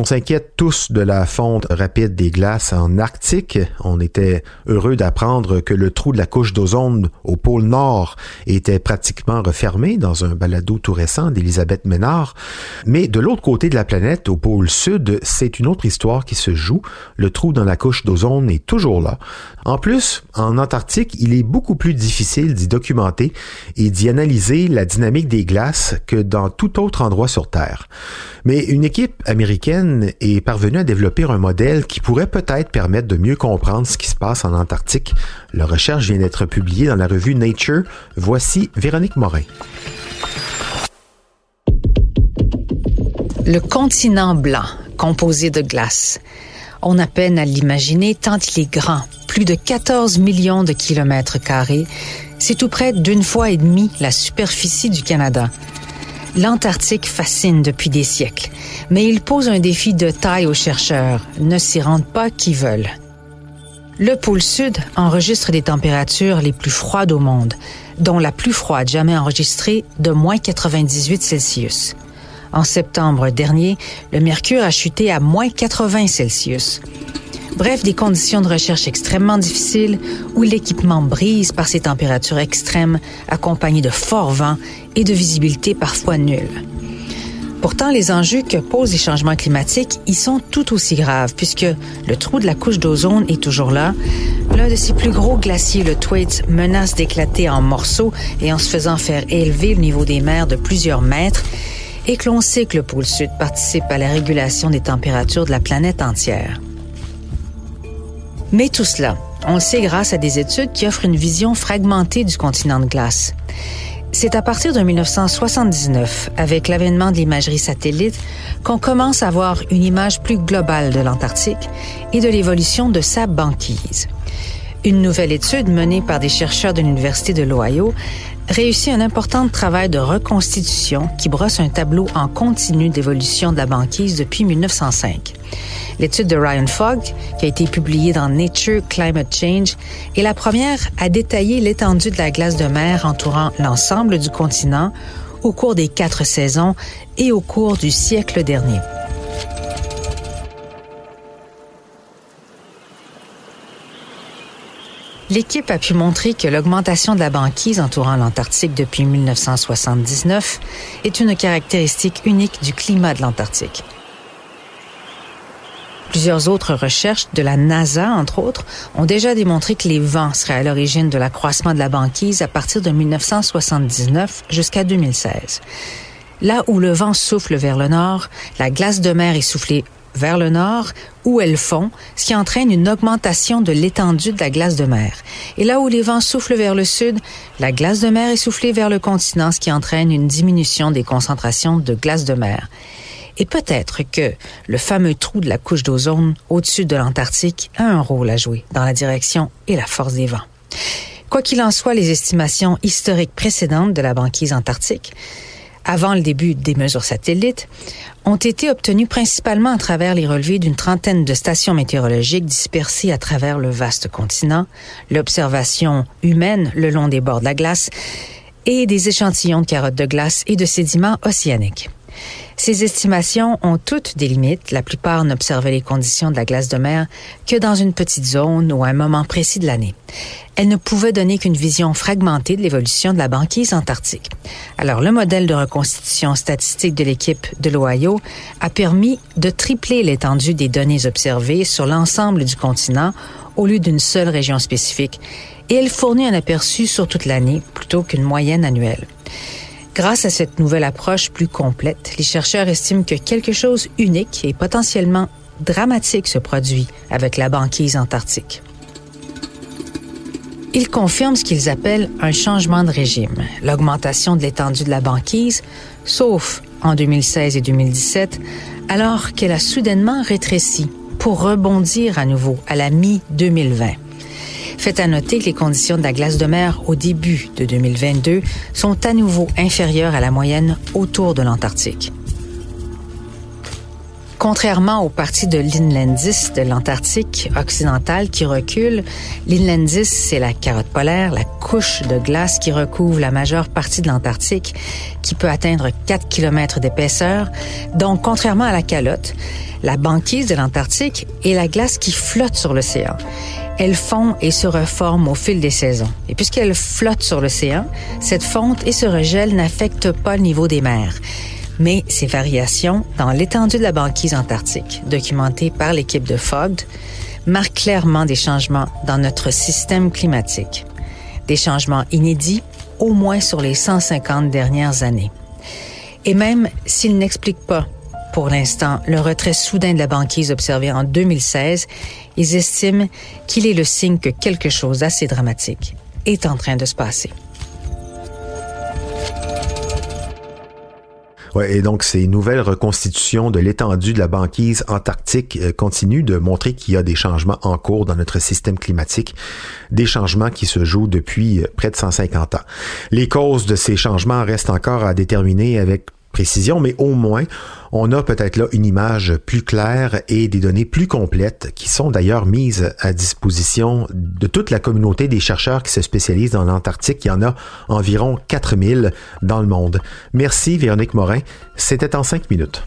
On s'inquiète tous de la fonte rapide des glaces en Arctique. On était heureux d'apprendre que le trou de la couche d'ozone au pôle Nord était pratiquement refermé dans un balado tout récent d'Elisabeth Ménard. Mais de l'autre côté de la planète, au pôle Sud, c'est une autre histoire qui se joue. Le trou dans la couche d'ozone est toujours là. En plus, en Antarctique, il est beaucoup plus difficile d'y documenter et d'y analyser la dynamique des glaces que dans tout autre endroit sur Terre. Mais une équipe américaine est parvenue à développer un modèle qui pourrait peut-être permettre de mieux comprendre ce qui se passe en Antarctique. Leur recherche vient d'être publiée dans la revue Nature. Voici Véronique Morin. Le continent blanc, composé de glace. On a peine à l'imaginer tant il est grand, plus de 14 millions de kilomètres carrés. C'est tout près d'une fois et demie la superficie du Canada. L'Antarctique fascine depuis des siècles, mais il pose un défi de taille aux chercheurs. Ne s'y rendent pas qui veulent. Le pôle Sud enregistre des températures les plus froides au monde, dont la plus froide jamais enregistrée de moins 98 Celsius. En septembre dernier, le mercure a chuté à moins 80 Celsius. Bref, des conditions de recherche extrêmement difficiles où l'équipement brise par ces températures extrêmes accompagnées de forts vents et de visibilité parfois nulle. Pourtant, les enjeux que posent les changements climatiques y sont tout aussi graves puisque le trou de la couche d'ozone est toujours là. L'un de ses plus gros glaciers, le Thwaites, menace d'éclater en morceaux et en se faisant faire élever le niveau des mers de plusieurs mètres et que l'on sait que le pôle sud participe à la régulation des températures de la planète entière. Mais tout cela, on le sait grâce à des études qui offrent une vision fragmentée du continent de glace. C'est à partir de 1979, avec l'avènement de l'imagerie satellite, qu'on commence à avoir une image plus globale de l'Antarctique et de l'évolution de sa banquise. Une nouvelle étude menée par des chercheurs de l'Université de l'Ohio réussit un important travail de reconstitution qui brosse un tableau en continu d'évolution de la banquise depuis 1905. L'étude de Ryan Fogg, qui a été publiée dans Nature Climate Change, est la première à détailler l'étendue de la glace de mer entourant l'ensemble du continent au cours des quatre saisons et au cours du siècle dernier. L'équipe a pu montrer que l'augmentation de la banquise entourant l'Antarctique depuis 1979 est une caractéristique unique du climat de l'Antarctique. Plusieurs autres recherches de la NASA, entre autres, ont déjà démontré que les vents seraient à l'origine de l'accroissement de la banquise à partir de 1979 jusqu'à 2016. Là où le vent souffle vers le nord, la glace de mer est soufflée vers le nord où elles fond, ce qui entraîne une augmentation de l'étendue de la glace de mer. Et là où les vents soufflent vers le sud, la glace de mer est soufflée vers le continent, ce qui entraîne une diminution des concentrations de glace de mer. Et peut-être que le fameux trou de la couche d'ozone au-dessus de l'Antarctique a un rôle à jouer dans la direction et la force des vents. Quoi qu'il en soit, les estimations historiques précédentes de la banquise antarctique, avant le début des mesures satellites, ont été obtenues principalement à travers les relevés d'une trentaine de stations météorologiques dispersées à travers le vaste continent, l'observation humaine le long des bords de la glace et des échantillons de carottes de glace et de sédiments océaniques. Ces estimations ont toutes des limites. La plupart n'observaient les conditions de la glace de mer que dans une petite zone ou à un moment précis de l'année. Elles ne pouvaient donner qu'une vision fragmentée de l'évolution de la banquise antarctique. Alors, le modèle de reconstitution statistique de l'équipe de l'Ohio a permis de tripler l'étendue des données observées sur l'ensemble du continent au lieu d'une seule région spécifique et elle fournit un aperçu sur toute l'année plutôt qu'une moyenne annuelle. Grâce à cette nouvelle approche plus complète, les chercheurs estiment que quelque chose unique et potentiellement dramatique se produit avec la banquise antarctique. Ils confirment ce qu'ils appellent un changement de régime, l'augmentation de l'étendue de la banquise, sauf en 2016 et 2017, alors qu'elle a soudainement rétréci pour rebondir à nouveau à la mi-2020. Faites à noter que les conditions de la glace de mer au début de 2022 sont à nouveau inférieures à la moyenne autour de l'Antarctique. Contrairement aux parties de l'Inlandis de l'Antarctique occidental qui recule, l'Inlandis, c'est la carotte polaire, la couche de glace qui recouvre la majeure partie de l'Antarctique, qui peut atteindre 4 km d'épaisseur. Donc, contrairement à la calotte, la banquise de l'Antarctique est la glace qui flotte sur l'océan. Elle fond et se reforme au fil des saisons. Et puisqu'elle flotte sur l'océan, cette fonte et ce regel n'affectent pas le niveau des mers mais ces variations dans l'étendue de la banquise antarctique, documentées par l'équipe de Fogd, marquent clairement des changements dans notre système climatique. Des changements inédits, au moins sur les 150 dernières années. Et même s'ils n'expliquent pas, pour l'instant, le retrait soudain de la banquise observé en 2016, ils estiment qu'il est le signe que quelque chose d'assez dramatique est en train de se passer. Ouais, et donc ces nouvelles reconstitutions de l'étendue de la banquise antarctique euh, continuent de montrer qu'il y a des changements en cours dans notre système climatique, des changements qui se jouent depuis euh, près de 150 ans. Les causes de ces changements restent encore à déterminer avec mais au moins, on a peut-être là une image plus claire et des données plus complètes qui sont d'ailleurs mises à disposition de toute la communauté des chercheurs qui se spécialisent dans l'Antarctique. Il y en a environ 4000 dans le monde. Merci Véronique Morin. C'était en cinq minutes.